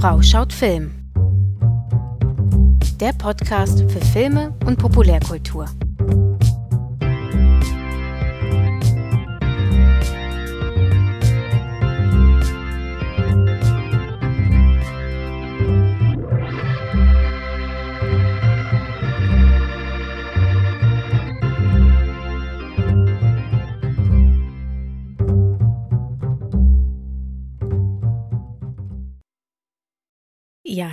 Frau schaut Film. Der Podcast für Filme und Populärkultur.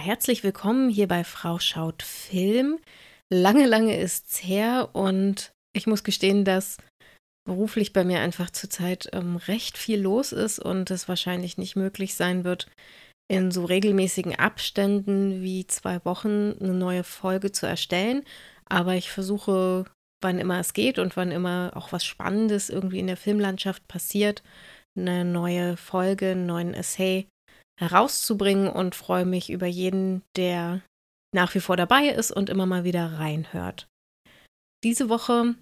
Herzlich willkommen hier bei Frau schaut Film. Lange, lange ist's her und ich muss gestehen, dass beruflich bei mir einfach zurzeit ähm, recht viel los ist und es wahrscheinlich nicht möglich sein wird, in so regelmäßigen Abständen wie zwei Wochen eine neue Folge zu erstellen. Aber ich versuche, wann immer es geht und wann immer auch was Spannendes irgendwie in der Filmlandschaft passiert, eine neue Folge, einen neuen Essay herauszubringen und freue mich über jeden, der nach wie vor dabei ist und immer mal wieder reinhört. Diese Woche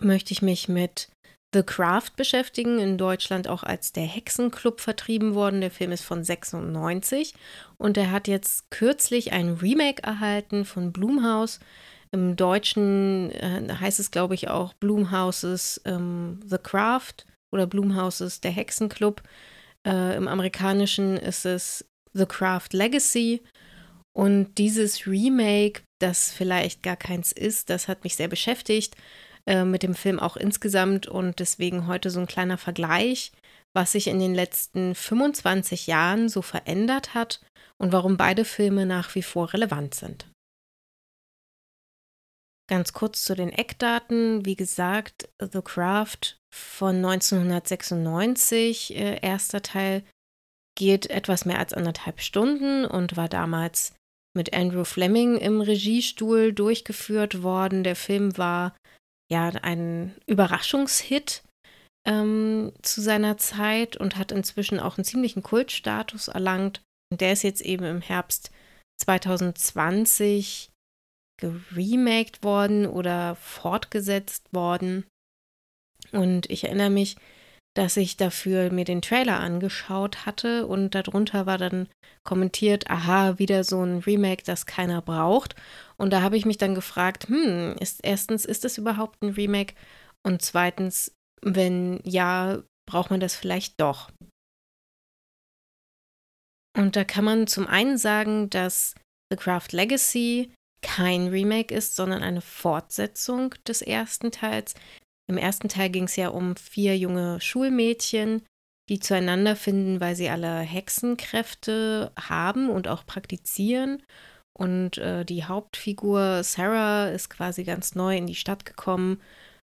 möchte ich mich mit The Craft beschäftigen, in Deutschland auch als der Hexenclub vertrieben worden. Der Film ist von 96 und er hat jetzt kürzlich ein Remake erhalten von Blumhouse. Im Deutschen äh, heißt es, glaube ich, auch Blumhouses ähm, The Craft oder Blumhouses der Hexenclub. Äh, Im Amerikanischen ist es The Craft Legacy. Und dieses Remake, das vielleicht gar keins ist, das hat mich sehr beschäftigt äh, mit dem Film auch insgesamt und deswegen heute so ein kleiner Vergleich, was sich in den letzten 25 Jahren so verändert hat und warum beide Filme nach wie vor relevant sind. Ganz kurz zu den Eckdaten. Wie gesagt, The Craft von 1996, äh, erster Teil, geht etwas mehr als anderthalb Stunden und war damals mit Andrew Fleming im Regiestuhl durchgeführt worden. Der Film war ja ein Überraschungshit ähm, zu seiner Zeit und hat inzwischen auch einen ziemlichen Kultstatus erlangt. Und der ist jetzt eben im Herbst 2020 geremaked worden oder fortgesetzt worden. Und ich erinnere mich, dass ich dafür mir den Trailer angeschaut hatte und darunter war dann kommentiert, aha, wieder so ein Remake, das keiner braucht. Und da habe ich mich dann gefragt, hm, ist erstens, ist das überhaupt ein Remake? Und zweitens, wenn ja, braucht man das vielleicht doch? Und da kann man zum einen sagen, dass The Craft Legacy kein Remake ist, sondern eine Fortsetzung des ersten Teils. Im ersten Teil ging es ja um vier junge Schulmädchen, die zueinander finden, weil sie alle Hexenkräfte haben und auch praktizieren. Und äh, die Hauptfigur Sarah ist quasi ganz neu in die Stadt gekommen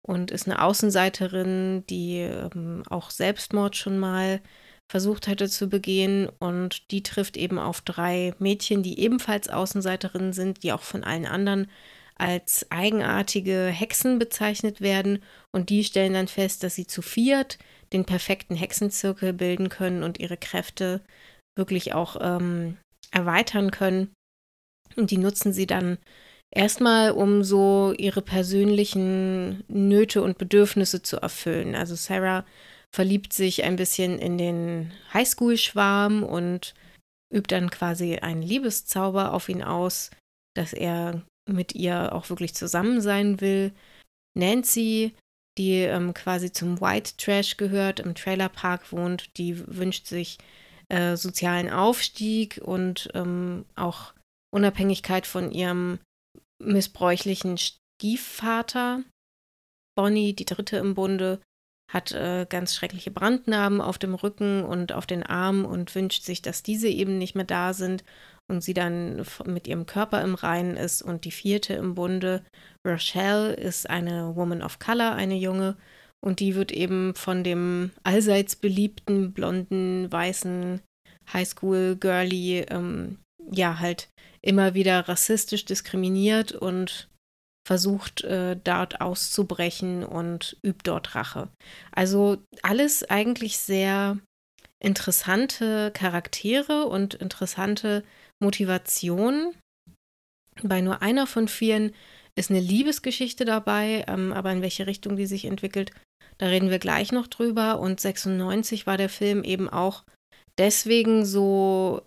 und ist eine Außenseiterin, die ähm, auch Selbstmord schon mal versucht hatte zu begehen. Und die trifft eben auf drei Mädchen, die ebenfalls Außenseiterinnen sind, die auch von allen anderen als eigenartige Hexen bezeichnet werden. Und die stellen dann fest, dass sie zu viert den perfekten Hexenzirkel bilden können und ihre Kräfte wirklich auch ähm, erweitern können. Und die nutzen sie dann erstmal, um so ihre persönlichen Nöte und Bedürfnisse zu erfüllen. Also Sarah verliebt sich ein bisschen in den Highschool-Schwarm und übt dann quasi einen Liebeszauber auf ihn aus, dass er mit ihr auch wirklich zusammen sein will. Nancy, die ähm, quasi zum White Trash gehört, im Trailerpark wohnt, die wünscht sich äh, sozialen Aufstieg und ähm, auch Unabhängigkeit von ihrem missbräuchlichen Stiefvater. Bonnie, die dritte im Bunde, hat äh, ganz schreckliche Brandnarben auf dem Rücken und auf den Armen und wünscht sich, dass diese eben nicht mehr da sind und sie dann mit ihrem Körper im Reinen ist. Und die vierte im Bunde, Rochelle, ist eine Woman of Color, eine junge. Und die wird eben von dem allseits beliebten, blonden, weißen Highschool-Girlie, ähm, ja, halt immer wieder rassistisch diskriminiert und versucht äh, dort auszubrechen und übt dort Rache. Also alles eigentlich sehr interessante Charaktere und interessante Motivationen. Bei nur einer von vielen ist eine Liebesgeschichte dabei, ähm, aber in welche Richtung die sich entwickelt, da reden wir gleich noch drüber. Und 96 war der Film eben auch deswegen so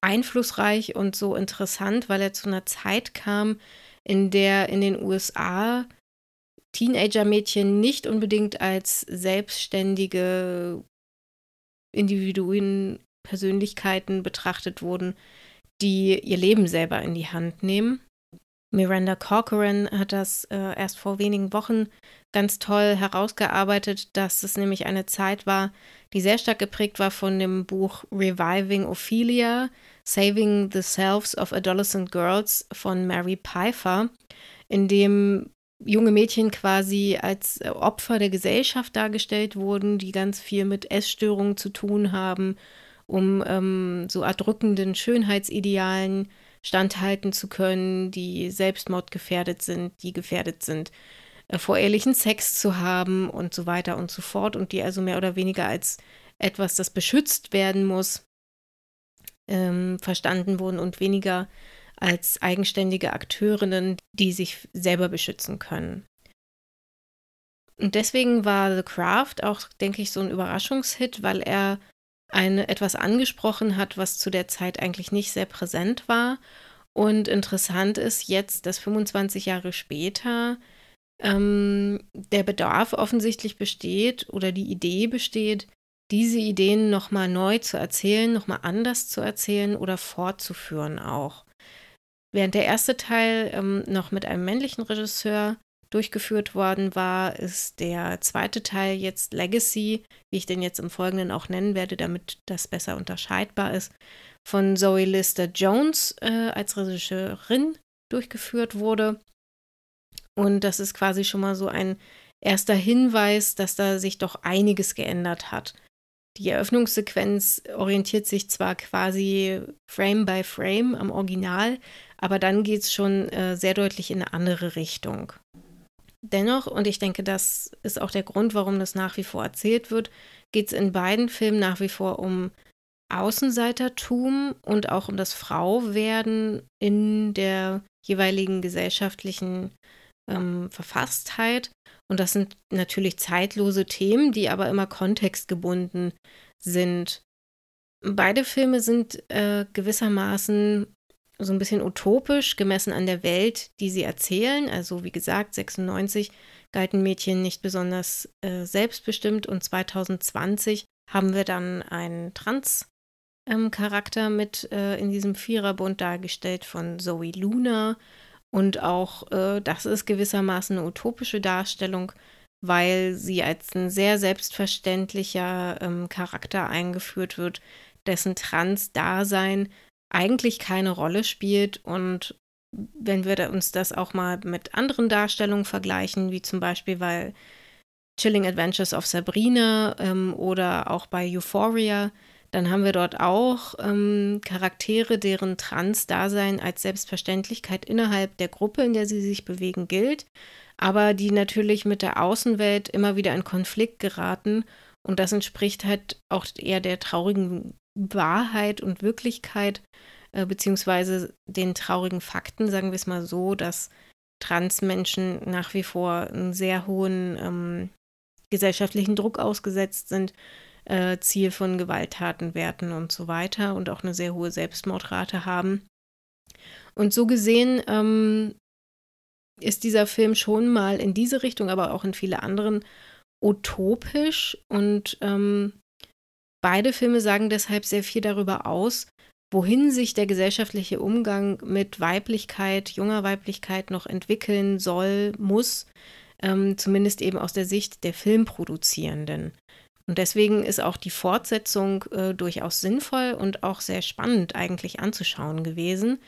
einflussreich und so interessant, weil er zu einer Zeit kam, in der in den USA Teenager-Mädchen nicht unbedingt als selbstständige Individuen, Persönlichkeiten betrachtet wurden, die ihr Leben selber in die Hand nehmen. Miranda Corcoran hat das äh, erst vor wenigen Wochen ganz toll herausgearbeitet, dass es nämlich eine Zeit war, die sehr stark geprägt war von dem Buch Reviving Ophelia, Saving the Selves of Adolescent Girls von Mary Pfeiffer, in dem junge Mädchen quasi als Opfer der Gesellschaft dargestellt wurden, die ganz viel mit Essstörungen zu tun haben, um ähm, so erdrückenden Schönheitsidealen standhalten zu können, die selbstmordgefährdet sind, die gefährdet sind, äh, vorehelichen Sex zu haben und so weiter und so fort und die also mehr oder weniger als etwas, das beschützt werden muss, ähm, verstanden wurden und weniger als eigenständige Akteurinnen, die sich selber beschützen können. Und deswegen war The Craft auch, denke ich, so ein Überraschungshit, weil er eine, etwas angesprochen hat, was zu der Zeit eigentlich nicht sehr präsent war. Und interessant ist jetzt, dass 25 Jahre später ähm, der Bedarf offensichtlich besteht oder die Idee besteht, diese Ideen nochmal neu zu erzählen, nochmal anders zu erzählen oder fortzuführen auch. Während der erste Teil ähm, noch mit einem männlichen Regisseur durchgeführt worden war, ist der zweite Teil jetzt Legacy, wie ich den jetzt im Folgenden auch nennen werde, damit das besser unterscheidbar ist, von Zoe Lister Jones äh, als Regisseurin durchgeführt wurde. Und das ist quasi schon mal so ein erster Hinweis, dass da sich doch einiges geändert hat. Die Eröffnungssequenz orientiert sich zwar quasi Frame by Frame am Original, aber dann geht es schon äh, sehr deutlich in eine andere Richtung. Dennoch, und ich denke, das ist auch der Grund, warum das nach wie vor erzählt wird, geht es in beiden Filmen nach wie vor um Außenseitertum und auch um das Frauwerden in der jeweiligen gesellschaftlichen ähm, Verfasstheit. Und das sind natürlich zeitlose Themen, die aber immer kontextgebunden sind. Beide Filme sind äh, gewissermaßen so ein bisschen utopisch gemessen an der Welt, die sie erzählen. Also wie gesagt, 96 galten Mädchen nicht besonders äh, selbstbestimmt und 2020 haben wir dann einen Trans-Charakter ähm, mit äh, in diesem Viererbund dargestellt von Zoe Luna. Und auch äh, das ist gewissermaßen eine utopische Darstellung, weil sie als ein sehr selbstverständlicher ähm, Charakter eingeführt wird, dessen Trans-Dasein eigentlich keine Rolle spielt. Und wenn wir uns das auch mal mit anderen Darstellungen vergleichen, wie zum Beispiel bei Chilling Adventures of Sabrina ähm, oder auch bei Euphoria, dann haben wir dort auch ähm, Charaktere, deren Trans-Dasein als Selbstverständlichkeit innerhalb der Gruppe, in der sie sich bewegen, gilt, aber die natürlich mit der Außenwelt immer wieder in Konflikt geraten. Und das entspricht halt auch eher der traurigen Wahrheit und Wirklichkeit, äh, beziehungsweise den traurigen Fakten, sagen wir es mal so, dass Transmenschen nach wie vor einen sehr hohen ähm, gesellschaftlichen Druck ausgesetzt sind, äh, Ziel von Gewalttaten werden und so weiter und auch eine sehr hohe Selbstmordrate haben. Und so gesehen ähm, ist dieser Film schon mal in diese Richtung, aber auch in viele anderen utopisch und ähm, beide Filme sagen deshalb sehr viel darüber aus, wohin sich der gesellschaftliche Umgang mit Weiblichkeit, junger Weiblichkeit noch entwickeln soll, muss, ähm, zumindest eben aus der Sicht der Filmproduzierenden. Und deswegen ist auch die Fortsetzung äh, durchaus sinnvoll und auch sehr spannend eigentlich anzuschauen gewesen,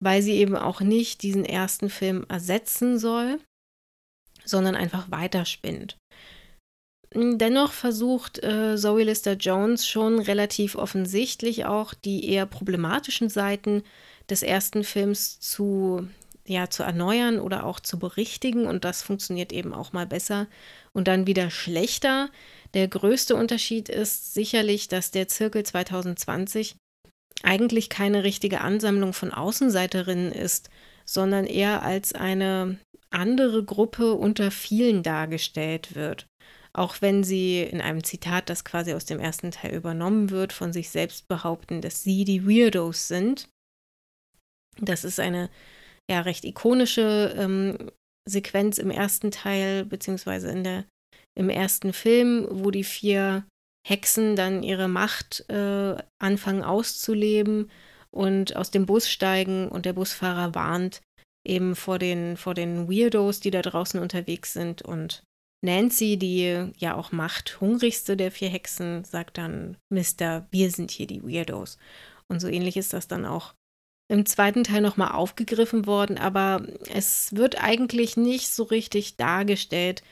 weil sie eben auch nicht diesen ersten Film ersetzen soll, sondern einfach weiterspinnt. Dennoch versucht äh, Zoe Lister Jones schon relativ offensichtlich auch die eher problematischen Seiten des ersten Films zu, ja, zu erneuern oder auch zu berichtigen. Und das funktioniert eben auch mal besser und dann wieder schlechter. Der größte Unterschied ist sicherlich, dass der Zirkel 2020 eigentlich keine richtige Ansammlung von Außenseiterinnen ist, sondern eher als eine andere Gruppe unter vielen dargestellt wird auch wenn sie in einem Zitat, das quasi aus dem ersten Teil übernommen wird, von sich selbst behaupten, dass sie die Weirdos sind. Das ist eine ja recht ikonische ähm, Sequenz im ersten Teil, beziehungsweise in der, im ersten Film, wo die vier Hexen dann ihre Macht äh, anfangen auszuleben und aus dem Bus steigen und der Busfahrer warnt eben vor den, vor den Weirdos, die da draußen unterwegs sind und Nancy, die ja auch machthungrigste der vier Hexen, sagt dann, Mister, wir sind hier die Weirdos. Und so ähnlich ist das dann auch im zweiten Teil nochmal aufgegriffen worden, aber es wird eigentlich nicht so richtig dargestellt.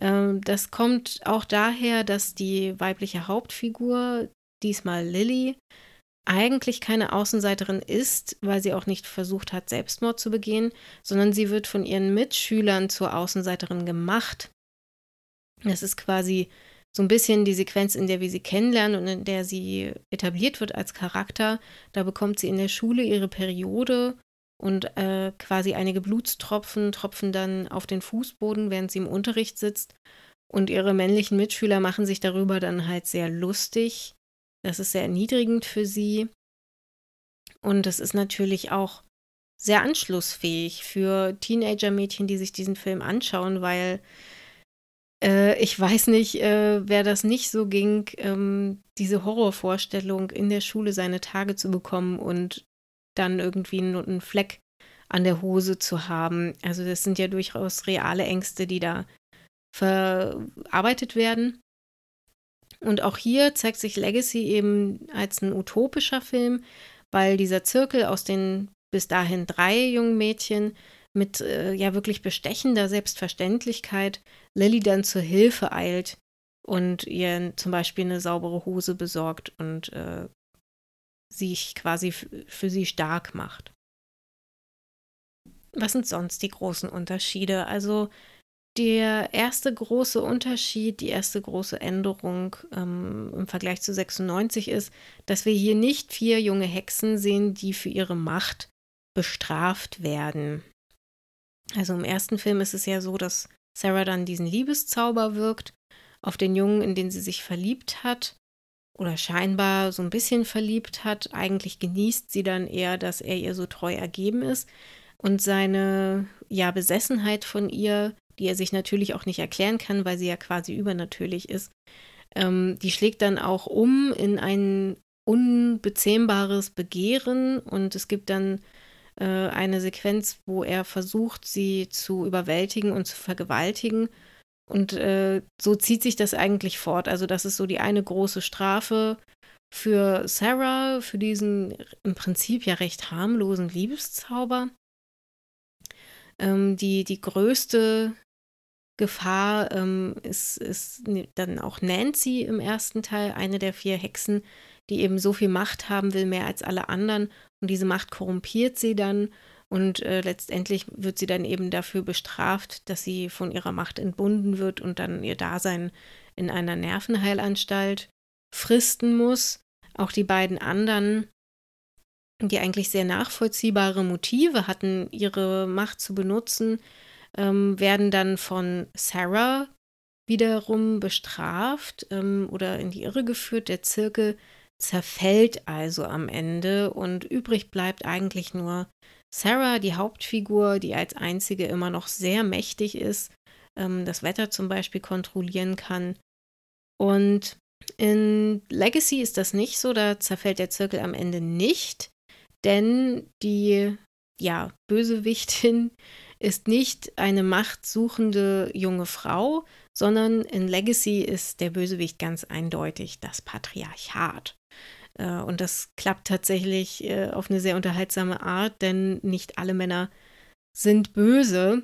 Ähm, das kommt auch daher, dass die weibliche Hauptfigur, diesmal Lily, eigentlich keine Außenseiterin ist, weil sie auch nicht versucht hat, Selbstmord zu begehen, sondern sie wird von ihren Mitschülern zur Außenseiterin gemacht. Das ist quasi so ein bisschen die Sequenz, in der wir sie kennenlernen und in der sie etabliert wird als Charakter. Da bekommt sie in der Schule ihre Periode und äh, quasi einige Blutstropfen tropfen dann auf den Fußboden, während sie im Unterricht sitzt. Und ihre männlichen Mitschüler machen sich darüber dann halt sehr lustig. Das ist sehr erniedrigend für sie. Und es ist natürlich auch sehr anschlussfähig für Teenager-Mädchen, die sich diesen Film anschauen, weil äh, ich weiß nicht, äh, wer das nicht so ging, ähm, diese Horrorvorstellung, in der Schule seine Tage zu bekommen und dann irgendwie einen Fleck an der Hose zu haben. Also das sind ja durchaus reale Ängste, die da verarbeitet werden. Und auch hier zeigt sich Legacy eben als ein utopischer Film, weil dieser Zirkel aus den bis dahin drei jungen Mädchen mit äh, ja wirklich bestechender Selbstverständlichkeit Lilly dann zur Hilfe eilt und ihr zum Beispiel eine saubere Hose besorgt und äh, sich quasi für sie stark macht. Was sind sonst die großen Unterschiede? Also der erste große Unterschied, die erste große Änderung ähm, im Vergleich zu 96 ist, dass wir hier nicht vier junge Hexen sehen, die für ihre Macht bestraft werden. Also im ersten Film ist es ja so, dass Sarah dann diesen Liebeszauber wirkt auf den Jungen, in den sie sich verliebt hat oder scheinbar so ein bisschen verliebt hat. Eigentlich genießt sie dann eher, dass er ihr so treu ergeben ist und seine ja Besessenheit von ihr, die er sich natürlich auch nicht erklären kann, weil sie ja quasi übernatürlich ist, ähm, die schlägt dann auch um in ein unbezähmbares Begehren und es gibt dann äh, eine Sequenz, wo er versucht, sie zu überwältigen und zu vergewaltigen. Und äh, so zieht sich das eigentlich fort. Also das ist so die eine große Strafe für Sarah, für diesen im Prinzip ja recht harmlosen Liebeszauber. Ähm, die, die größte Gefahr ähm, ist, ist dann auch Nancy im ersten Teil, eine der vier Hexen, die eben so viel Macht haben will, mehr als alle anderen und diese Macht korrumpiert sie dann und äh, letztendlich wird sie dann eben dafür bestraft, dass sie von ihrer Macht entbunden wird und dann ihr Dasein in einer Nervenheilanstalt fristen muss. Auch die beiden anderen, die eigentlich sehr nachvollziehbare Motive hatten, ihre Macht zu benutzen, ähm, werden dann von Sarah wiederum bestraft ähm, oder in die Irre geführt. Der Zirkel zerfällt also am Ende und übrig bleibt eigentlich nur Sarah, die Hauptfigur, die als einzige immer noch sehr mächtig ist, ähm, das Wetter zum Beispiel kontrollieren kann. Und in Legacy ist das nicht so, da zerfällt der Zirkel am Ende nicht, denn die ja, Bösewichtin ist nicht eine machtsuchende junge Frau, sondern in Legacy ist der Bösewicht ganz eindeutig das Patriarchat. Äh, und das klappt tatsächlich äh, auf eine sehr unterhaltsame Art, denn nicht alle Männer sind böse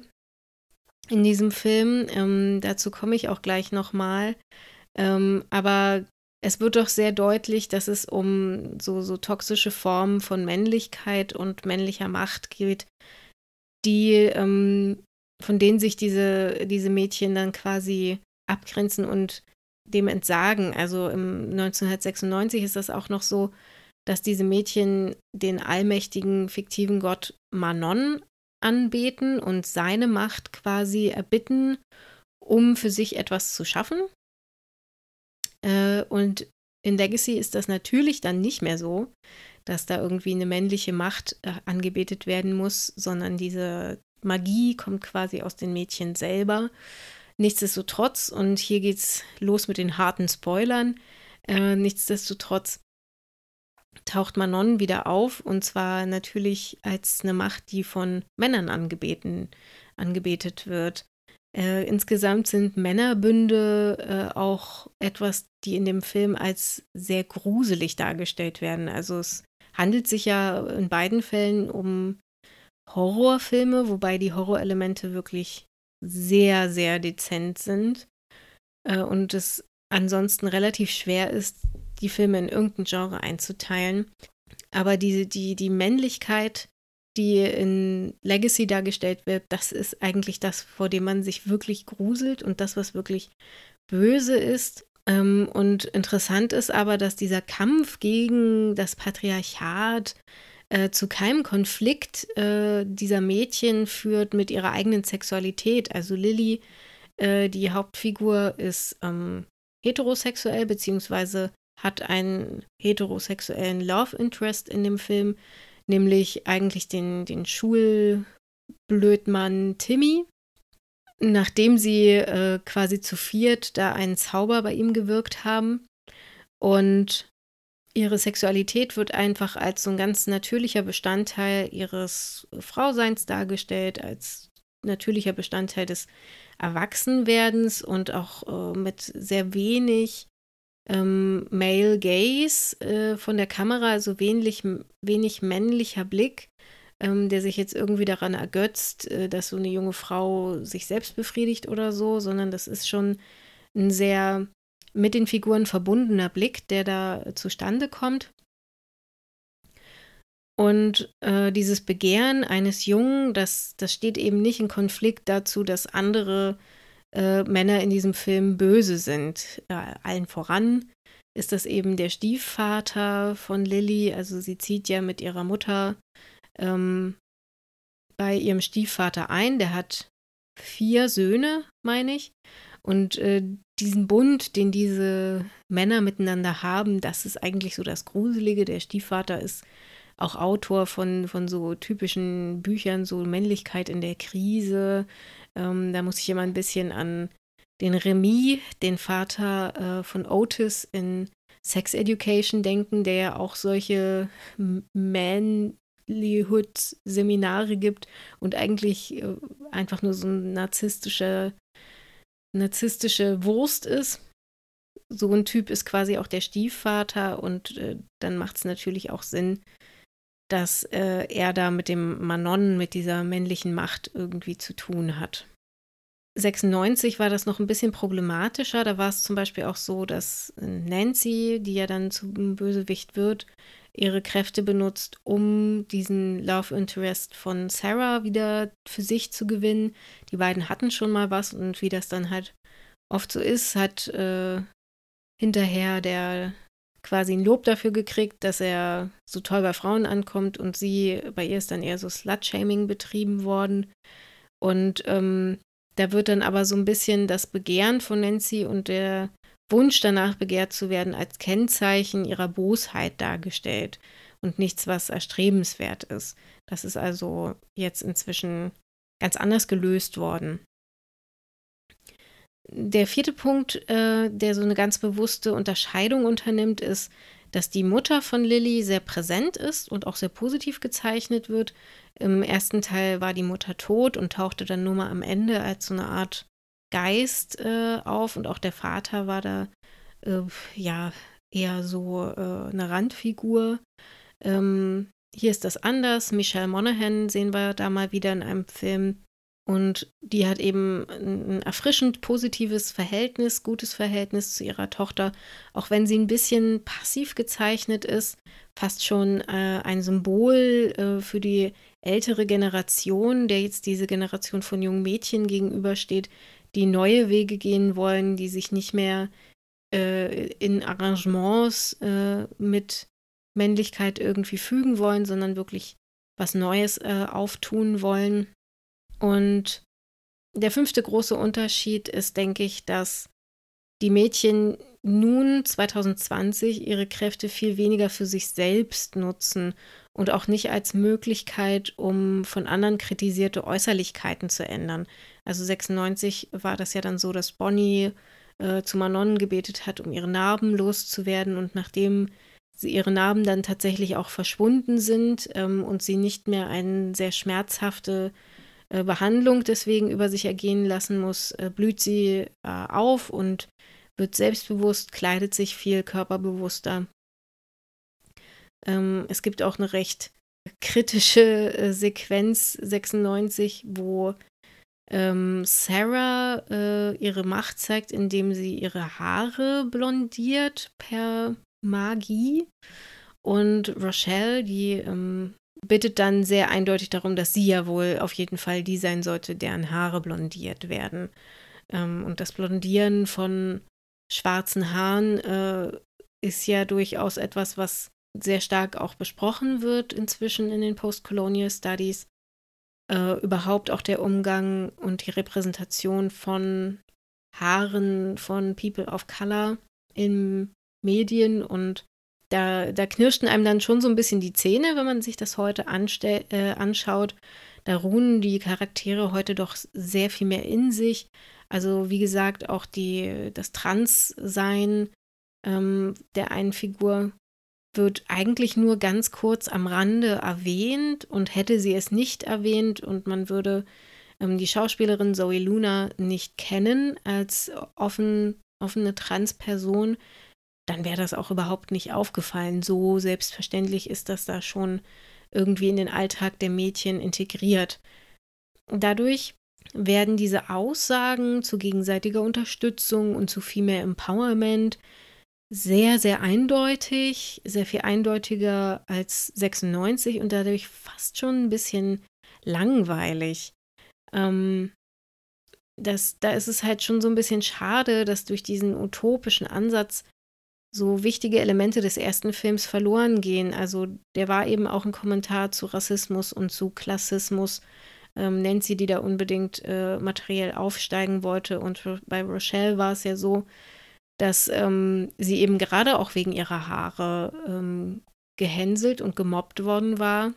in diesem Film. Ähm, dazu komme ich auch gleich nochmal. Ähm, aber es wird doch sehr deutlich, dass es um so, so toxische Formen von Männlichkeit und männlicher Macht geht, die, ähm, von denen sich diese, diese Mädchen dann quasi abgrenzen und dem entsagen. Also im 1996 ist das auch noch so, dass diese Mädchen den allmächtigen fiktiven Gott Manon anbeten und seine Macht quasi erbitten, um für sich etwas zu schaffen. Äh, und in Legacy ist das natürlich dann nicht mehr so, dass da irgendwie eine männliche Macht äh, angebetet werden muss, sondern diese Magie kommt quasi aus den Mädchen selber. Nichtsdestotrotz, und hier geht's los mit den harten Spoilern, äh, nichtsdestotrotz taucht Manon wieder auf und zwar natürlich als eine Macht, die von Männern angebeten, angebetet wird. Äh, insgesamt sind Männerbünde äh, auch etwas, die in dem Film als sehr gruselig dargestellt werden. Also es handelt sich ja in beiden Fällen um Horrorfilme, wobei die Horrorelemente wirklich sehr, sehr dezent sind äh, und es ansonsten relativ schwer ist, die Filme in irgendein Genre einzuteilen. Aber die, die, die Männlichkeit, die in Legacy dargestellt wird, das ist eigentlich das, vor dem man sich wirklich gruselt und das, was wirklich böse ist. Ähm, und interessant ist aber, dass dieser Kampf gegen das Patriarchat äh, zu keinem Konflikt äh, dieser Mädchen führt mit ihrer eigenen Sexualität. Also Lilly, äh, die Hauptfigur, ist ähm, heterosexuell, beziehungsweise hat einen heterosexuellen Love Interest in dem Film, nämlich eigentlich den, den Schulblödmann Timmy. Nachdem sie äh, quasi zu viert da einen Zauber bei ihm gewirkt haben und ihre Sexualität wird einfach als so ein ganz natürlicher Bestandteil ihres Frauseins dargestellt, als natürlicher Bestandteil des Erwachsenwerdens und auch äh, mit sehr wenig ähm, Male Gaze äh, von der Kamera, also wenig, wenig männlicher Blick, ähm, der sich jetzt irgendwie daran ergötzt, äh, dass so eine junge Frau sich selbst befriedigt oder so, sondern das ist schon ein sehr mit den Figuren verbundener Blick, der da zustande kommt. Und äh, dieses Begehren eines Jungen, das, das steht eben nicht in Konflikt dazu, dass andere äh, Männer in diesem Film böse sind. Äh, allen voran ist das eben der Stiefvater von Lilly. Also sie zieht ja mit ihrer Mutter ähm, bei ihrem Stiefvater ein. Der hat vier Söhne, meine ich. Und äh, diesen Bund, den diese Männer miteinander haben, das ist eigentlich so das Gruselige. Der Stiefvater ist auch Autor von, von so typischen Büchern, so Männlichkeit in der Krise, ähm, da muss ich immer ein bisschen an den Remy, den Vater äh, von Otis in Sex Education denken, der ja auch solche Manlyhood-Seminare gibt und eigentlich äh, einfach nur so ein narzisstischer, narzisstische Wurst ist. So ein Typ ist quasi auch der Stiefvater und äh, dann macht es natürlich auch Sinn, dass äh, er da mit dem Manon, mit dieser männlichen Macht irgendwie zu tun hat. 96 war das noch ein bisschen problematischer. Da war es zum Beispiel auch so, dass Nancy, die ja dann zum Bösewicht wird, ihre Kräfte benutzt, um diesen Love Interest von Sarah wieder für sich zu gewinnen. Die beiden hatten schon mal was und wie das dann halt oft so ist, hat äh, hinterher der quasi ein Lob dafür gekriegt, dass er so toll bei Frauen ankommt und sie, bei ihr ist dann eher so Slut-Shaming betrieben worden. Und ähm, da wird dann aber so ein bisschen das Begehren von Nancy und der Wunsch danach begehrt zu werden als Kennzeichen ihrer Bosheit dargestellt und nichts, was erstrebenswert ist. Das ist also jetzt inzwischen ganz anders gelöst worden. Der vierte Punkt, äh, der so eine ganz bewusste Unterscheidung unternimmt, ist, dass die Mutter von Lilly sehr präsent ist und auch sehr positiv gezeichnet wird. Im ersten Teil war die Mutter tot und tauchte dann nur mal am Ende als so eine Art Geist äh, auf und auch der Vater war da äh, ja eher so äh, eine Randfigur. Ähm, hier ist das anders. Michelle Monaghan sehen wir da mal wieder in einem Film, und die hat eben ein erfrischend positives Verhältnis, gutes Verhältnis zu ihrer Tochter, auch wenn sie ein bisschen passiv gezeichnet ist, fast schon äh, ein Symbol äh, für die ältere Generation, der jetzt diese Generation von jungen Mädchen gegenübersteht, die neue Wege gehen wollen, die sich nicht mehr äh, in Arrangements äh, mit Männlichkeit irgendwie fügen wollen, sondern wirklich was Neues äh, auftun wollen. Und der fünfte große Unterschied ist, denke ich, dass die Mädchen nun 2020 ihre Kräfte viel weniger für sich selbst nutzen und auch nicht als Möglichkeit, um von anderen kritisierte Äußerlichkeiten zu ändern. Also 96 war das ja dann so, dass Bonnie äh, zu Manon gebetet hat, um ihre Narben loszuwerden und nachdem sie ihre Narben dann tatsächlich auch verschwunden sind ähm, und sie nicht mehr eine sehr schmerzhafte äh, Behandlung deswegen über sich ergehen lassen muss, äh, blüht sie äh, auf und wird selbstbewusst, kleidet sich viel körperbewusster. Ähm, es gibt auch eine recht kritische äh, Sequenz 96, wo ähm, Sarah äh, ihre Macht zeigt, indem sie ihre Haare blondiert per Magie. Und Rochelle, die ähm, bittet dann sehr eindeutig darum, dass sie ja wohl auf jeden Fall die sein sollte, deren Haare blondiert werden. Ähm, und das Blondieren von schwarzen Haaren äh, ist ja durchaus etwas, was sehr stark auch besprochen wird inzwischen in den Postcolonial Studies. Äh, überhaupt auch der Umgang und die Repräsentation von Haaren von People of Color in Medien und da, da knirschten einem dann schon so ein bisschen die Zähne, wenn man sich das heute äh, anschaut. Da ruhen die Charaktere heute doch sehr viel mehr in sich. Also wie gesagt, auch die, das Transsein ähm, der einen Figur wird eigentlich nur ganz kurz am Rande erwähnt und hätte sie es nicht erwähnt und man würde ähm, die Schauspielerin Zoe Luna nicht kennen als offen, offene Transperson, dann wäre das auch überhaupt nicht aufgefallen. So selbstverständlich ist das da schon irgendwie in den Alltag der Mädchen integriert. Dadurch werden diese Aussagen zu gegenseitiger Unterstützung und zu viel mehr Empowerment sehr, sehr eindeutig, sehr viel eindeutiger als 96 und dadurch fast schon ein bisschen langweilig. Ähm, das, da ist es halt schon so ein bisschen schade, dass durch diesen utopischen Ansatz so wichtige Elemente des ersten Films verloren gehen. Also der war eben auch ein Kommentar zu Rassismus und zu Klassismus ähm, Nancy, die da unbedingt äh, materiell aufsteigen wollte. Und bei Rochelle war es ja so, dass ähm, sie eben gerade auch wegen ihrer Haare ähm, gehänselt und gemobbt worden war.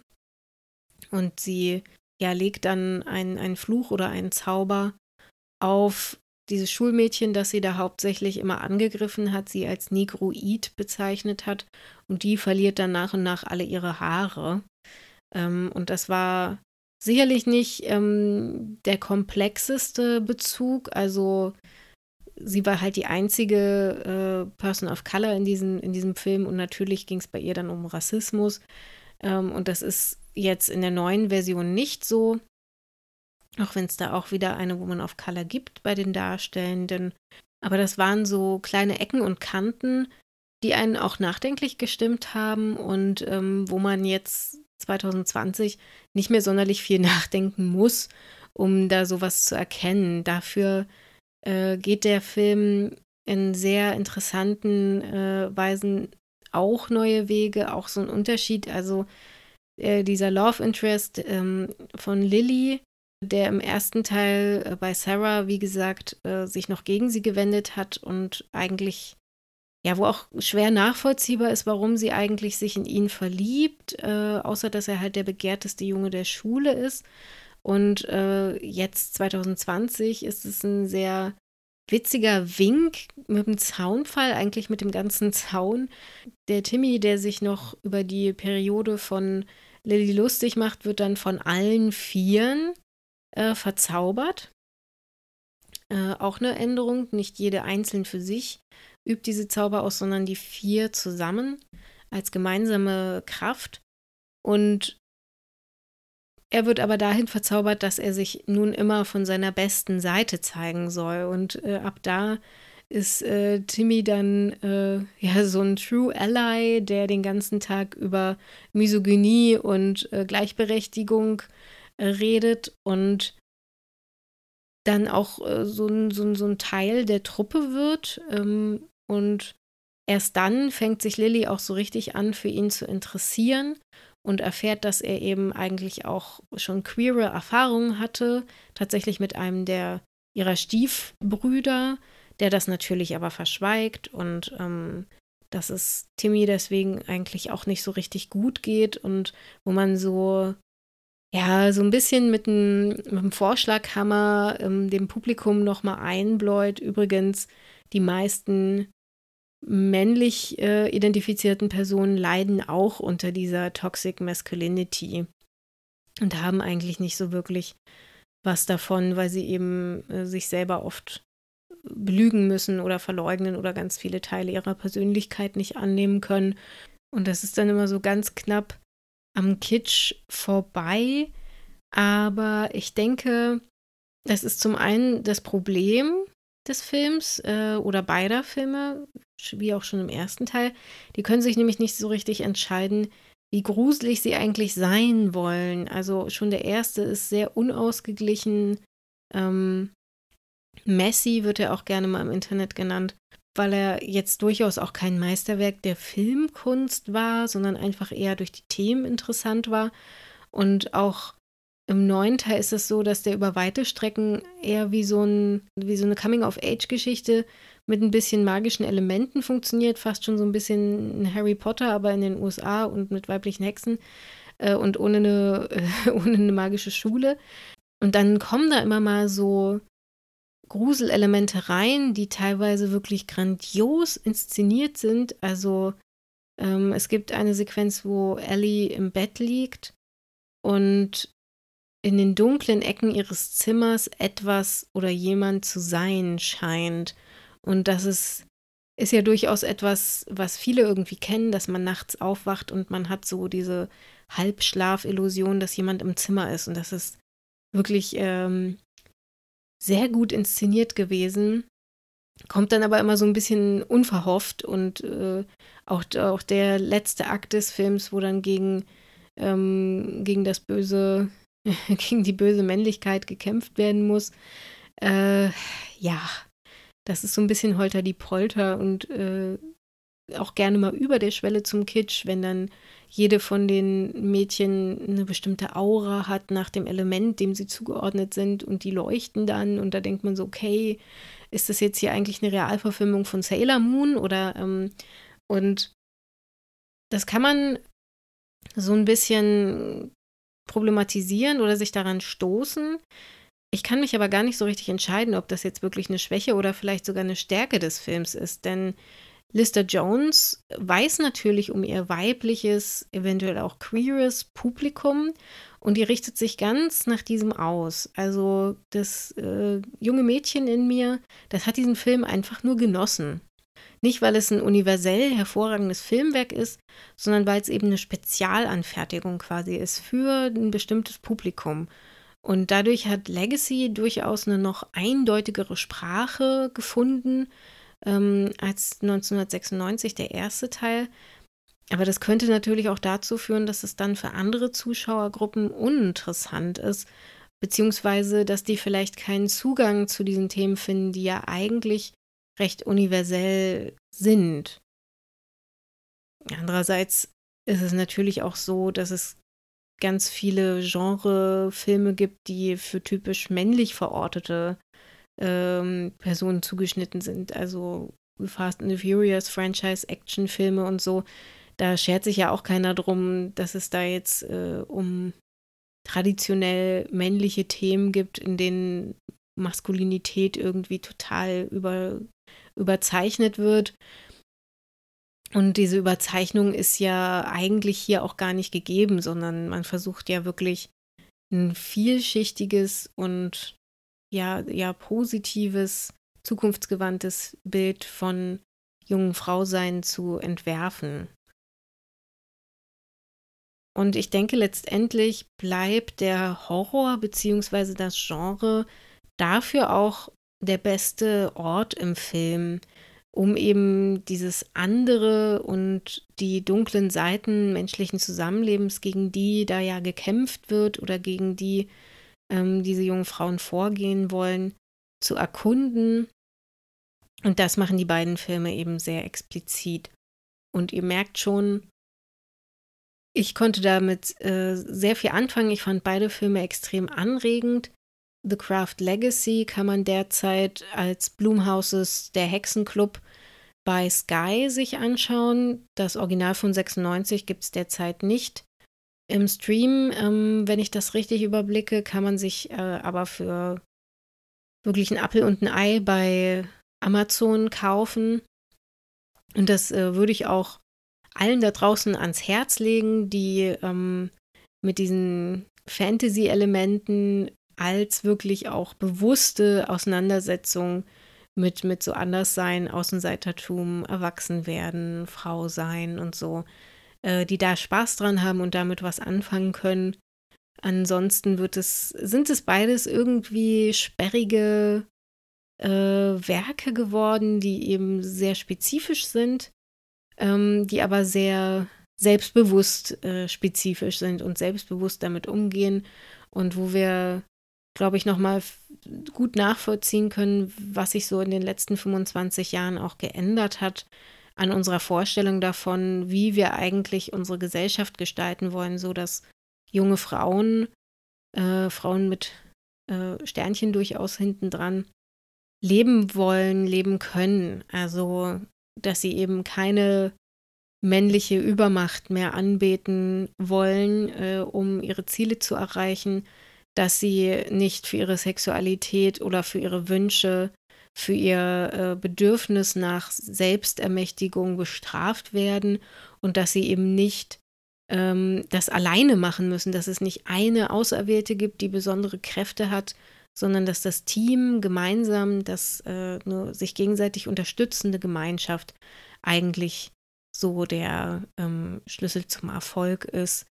Und sie ja legt dann einen Fluch oder einen Zauber auf dieses Schulmädchen, das sie da hauptsächlich immer angegriffen hat, sie als Negroid bezeichnet hat. Und die verliert dann nach und nach alle ihre Haare. Ähm, und das war sicherlich nicht ähm, der komplexeste Bezug. Also sie war halt die einzige äh, Person of Color in, diesen, in diesem Film und natürlich ging es bei ihr dann um Rassismus. Ähm, und das ist jetzt in der neuen Version nicht so. Auch wenn es da auch wieder eine Woman of Color gibt bei den Darstellenden. Aber das waren so kleine Ecken und Kanten, die einen auch nachdenklich gestimmt haben und ähm, wo man jetzt 2020 nicht mehr sonderlich viel nachdenken muss, um da sowas zu erkennen. Dafür äh, geht der Film in sehr interessanten äh, Weisen auch neue Wege, auch so ein Unterschied. Also äh, dieser Love Interest ähm, von Lily, der im ersten Teil äh, bei Sarah, wie gesagt, äh, sich noch gegen sie gewendet hat und eigentlich ja, wo auch schwer nachvollziehbar ist, warum sie eigentlich sich in ihn verliebt, äh, außer dass er halt der begehrteste Junge der Schule ist. Und jetzt 2020 ist es ein sehr witziger Wink mit dem Zaunfall, eigentlich mit dem ganzen Zaun. Der Timmy, der sich noch über die Periode von Lilly lustig macht, wird dann von allen Vieren äh, verzaubert. Äh, auch eine Änderung, nicht jede einzeln für sich übt diese Zauber aus, sondern die vier zusammen als gemeinsame Kraft. Und er wird aber dahin verzaubert, dass er sich nun immer von seiner besten Seite zeigen soll. Und äh, ab da ist äh, Timmy dann äh, ja so ein True Ally, der den ganzen Tag über Misogynie und äh, Gleichberechtigung redet und dann auch äh, so, ein, so, ein, so ein Teil der Truppe wird. Ähm, und erst dann fängt sich Lilly auch so richtig an, für ihn zu interessieren und erfährt, dass er eben eigentlich auch schon queere Erfahrungen hatte, tatsächlich mit einem der ihrer Stiefbrüder, der das natürlich aber verschweigt und ähm, dass es Timmy deswegen eigentlich auch nicht so richtig gut geht und wo man so, ja, so ein bisschen mit einem, mit einem Vorschlaghammer ähm, dem Publikum nochmal einbläut. Übrigens, die meisten männlich äh, identifizierten Personen leiden auch unter dieser Toxic Masculinity und haben eigentlich nicht so wirklich was davon, weil sie eben äh, sich selber oft belügen müssen oder verleugnen oder ganz viele Teile ihrer Persönlichkeit nicht annehmen können. Und das ist dann immer so ganz knapp am Kitsch vorbei. Aber ich denke, das ist zum einen das Problem des Films äh, oder beider Filme, wie auch schon im ersten Teil. Die können sich nämlich nicht so richtig entscheiden, wie gruselig sie eigentlich sein wollen. Also schon der erste ist sehr unausgeglichen. Ähm, Messi wird er auch gerne mal im Internet genannt, weil er jetzt durchaus auch kein Meisterwerk der Filmkunst war, sondern einfach eher durch die Themen interessant war. Und auch im neuen Teil ist es so, dass der über weite Strecken eher wie so, ein, wie so eine Coming-of-Age-Geschichte mit ein bisschen magischen Elementen funktioniert, fast schon so ein bisschen Harry Potter, aber in den USA und mit weiblichen Hexen äh, und ohne eine, äh, ohne eine magische Schule. Und dann kommen da immer mal so Gruselelemente rein, die teilweise wirklich grandios inszeniert sind. Also ähm, es gibt eine Sequenz, wo Ellie im Bett liegt und in den dunklen Ecken ihres Zimmers etwas oder jemand zu sein scheint. Und das ist, ist ja durchaus etwas, was viele irgendwie kennen, dass man nachts aufwacht und man hat so diese Halbschlafillusion, dass jemand im Zimmer ist. Und das ist wirklich ähm, sehr gut inszeniert gewesen. Kommt dann aber immer so ein bisschen unverhofft und äh, auch, auch der letzte Akt des Films, wo dann gegen, ähm, gegen das böse, gegen die böse Männlichkeit gekämpft werden muss. Äh, ja, das ist so ein bisschen Holter die Polter und äh, auch gerne mal über der Schwelle zum Kitsch, wenn dann jede von den Mädchen eine bestimmte Aura hat nach dem Element, dem sie zugeordnet sind und die leuchten dann und da denkt man so, okay, ist das jetzt hier eigentlich eine Realverfilmung von Sailor Moon oder ähm, und das kann man so ein bisschen problematisieren oder sich daran stoßen. Ich kann mich aber gar nicht so richtig entscheiden, ob das jetzt wirklich eine Schwäche oder vielleicht sogar eine Stärke des Films ist, denn Lister Jones weiß natürlich um ihr weibliches, eventuell auch queeres Publikum und die richtet sich ganz nach diesem aus. Also das äh, junge Mädchen in mir, das hat diesen Film einfach nur genossen. Nicht, weil es ein universell hervorragendes Filmwerk ist, sondern weil es eben eine Spezialanfertigung quasi ist für ein bestimmtes Publikum. Und dadurch hat Legacy durchaus eine noch eindeutigere Sprache gefunden ähm, als 1996 der erste Teil. Aber das könnte natürlich auch dazu führen, dass es dann für andere Zuschauergruppen uninteressant ist, beziehungsweise dass die vielleicht keinen Zugang zu diesen Themen finden, die ja eigentlich recht universell sind. Andererseits ist es natürlich auch so, dass es ganz viele Genrefilme gibt, die für typisch männlich verortete ähm, Personen zugeschnitten sind. Also Fast and the Furious Franchise, Actionfilme und so. Da schert sich ja auch keiner drum, dass es da jetzt äh, um traditionell männliche Themen gibt, in denen Maskulinität irgendwie total über, überzeichnet wird. Und diese Überzeichnung ist ja eigentlich hier auch gar nicht gegeben, sondern man versucht ja wirklich ein vielschichtiges und ja, ja positives, zukunftsgewandtes Bild von jungen Frau sein zu entwerfen. Und ich denke, letztendlich bleibt der Horror bzw. das Genre dafür auch der beste Ort im Film, um eben dieses andere und die dunklen Seiten menschlichen Zusammenlebens, gegen die da ja gekämpft wird oder gegen die ähm, diese jungen Frauen vorgehen wollen, zu erkunden. Und das machen die beiden Filme eben sehr explizit. Und ihr merkt schon, ich konnte damit äh, sehr viel anfangen. Ich fand beide Filme extrem anregend. The Craft Legacy kann man derzeit als Blumhouses Der Hexenclub bei Sky sich anschauen. Das Original von 96 gibt es derzeit nicht. Im Stream, ähm, wenn ich das richtig überblicke, kann man sich äh, aber für wirklich ein Apfel und ein Ei bei Amazon kaufen. Und das äh, würde ich auch allen da draußen ans Herz legen, die ähm, mit diesen Fantasy-Elementen als wirklich auch bewusste Auseinandersetzung mit, mit so Anderssein, Außenseitertum, Erwachsenwerden, Frau sein und so, äh, die da Spaß dran haben und damit was anfangen können. Ansonsten wird es, sind es beides irgendwie sperrige äh, Werke geworden, die eben sehr spezifisch sind, ähm, die aber sehr selbstbewusst äh, spezifisch sind und selbstbewusst damit umgehen und wo wir glaube ich, nochmal gut nachvollziehen können, was sich so in den letzten 25 Jahren auch geändert hat an unserer Vorstellung davon, wie wir eigentlich unsere Gesellschaft gestalten wollen, so dass junge Frauen, äh, Frauen mit äh, Sternchen durchaus hinten dran, leben wollen, leben können. Also, dass sie eben keine männliche Übermacht mehr anbeten wollen, äh, um ihre Ziele zu erreichen, dass sie nicht für ihre Sexualität oder für ihre Wünsche, für ihr äh, Bedürfnis nach Selbstermächtigung bestraft werden und dass sie eben nicht ähm, das alleine machen müssen, dass es nicht eine Auserwählte gibt, die besondere Kräfte hat, sondern dass das Team gemeinsam, das äh, nur sich gegenseitig unterstützende Gemeinschaft eigentlich so der ähm, Schlüssel zum Erfolg ist.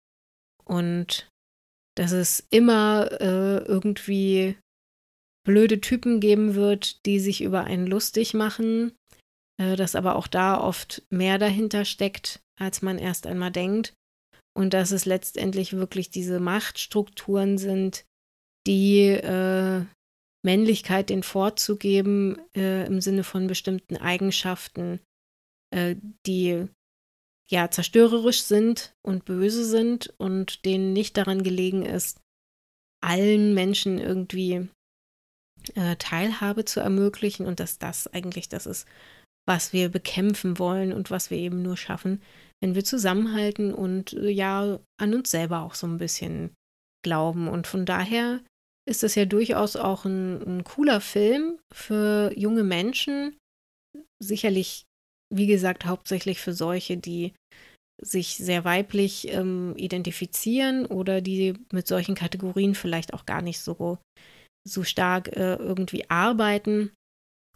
Und dass es immer äh, irgendwie blöde Typen geben wird, die sich über einen lustig machen, äh, dass aber auch da oft mehr dahinter steckt, als man erst einmal denkt. Und dass es letztendlich wirklich diese Machtstrukturen sind, die äh, Männlichkeit den vorzugeben äh, im Sinne von bestimmten Eigenschaften, äh, die ja zerstörerisch sind und böse sind und denen nicht daran gelegen ist, allen Menschen irgendwie äh, Teilhabe zu ermöglichen und dass das eigentlich das ist, was wir bekämpfen wollen und was wir eben nur schaffen, wenn wir zusammenhalten und äh, ja an uns selber auch so ein bisschen glauben. Und von daher ist es ja durchaus auch ein, ein cooler Film für junge Menschen. Sicherlich wie gesagt, hauptsächlich für solche, die sich sehr weiblich ähm, identifizieren oder die mit solchen Kategorien vielleicht auch gar nicht so, so stark äh, irgendwie arbeiten.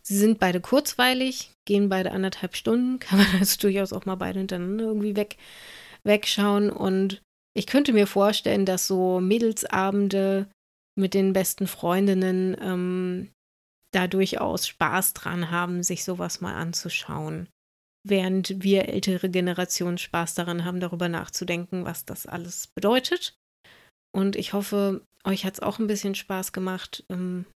Sie sind beide kurzweilig, gehen beide anderthalb Stunden, kann man also durchaus auch mal beide hintereinander irgendwie weg, wegschauen. Und ich könnte mir vorstellen, dass so Mädelsabende mit den besten Freundinnen ähm, da durchaus Spaß dran haben, sich sowas mal anzuschauen während wir ältere Generationen Spaß daran haben, darüber nachzudenken, was das alles bedeutet. Und ich hoffe, euch hat es auch ein bisschen Spaß gemacht, ähm,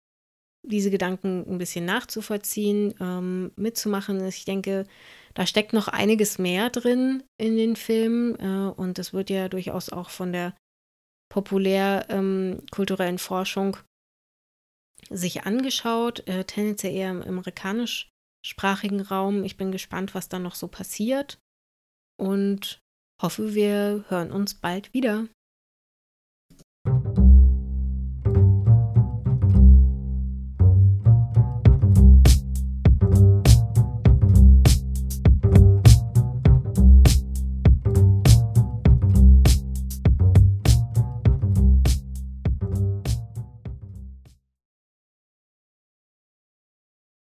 diese Gedanken ein bisschen nachzuvollziehen, ähm, mitzumachen. Ich denke, da steckt noch einiges mehr drin in den Filmen äh, und das wird ja durchaus auch von der populär ähm, Forschung sich angeschaut, äh, tendenziell eher im amerikanisch sprachigen Raum. Ich bin gespannt, was da noch so passiert und hoffe, wir hören uns bald wieder.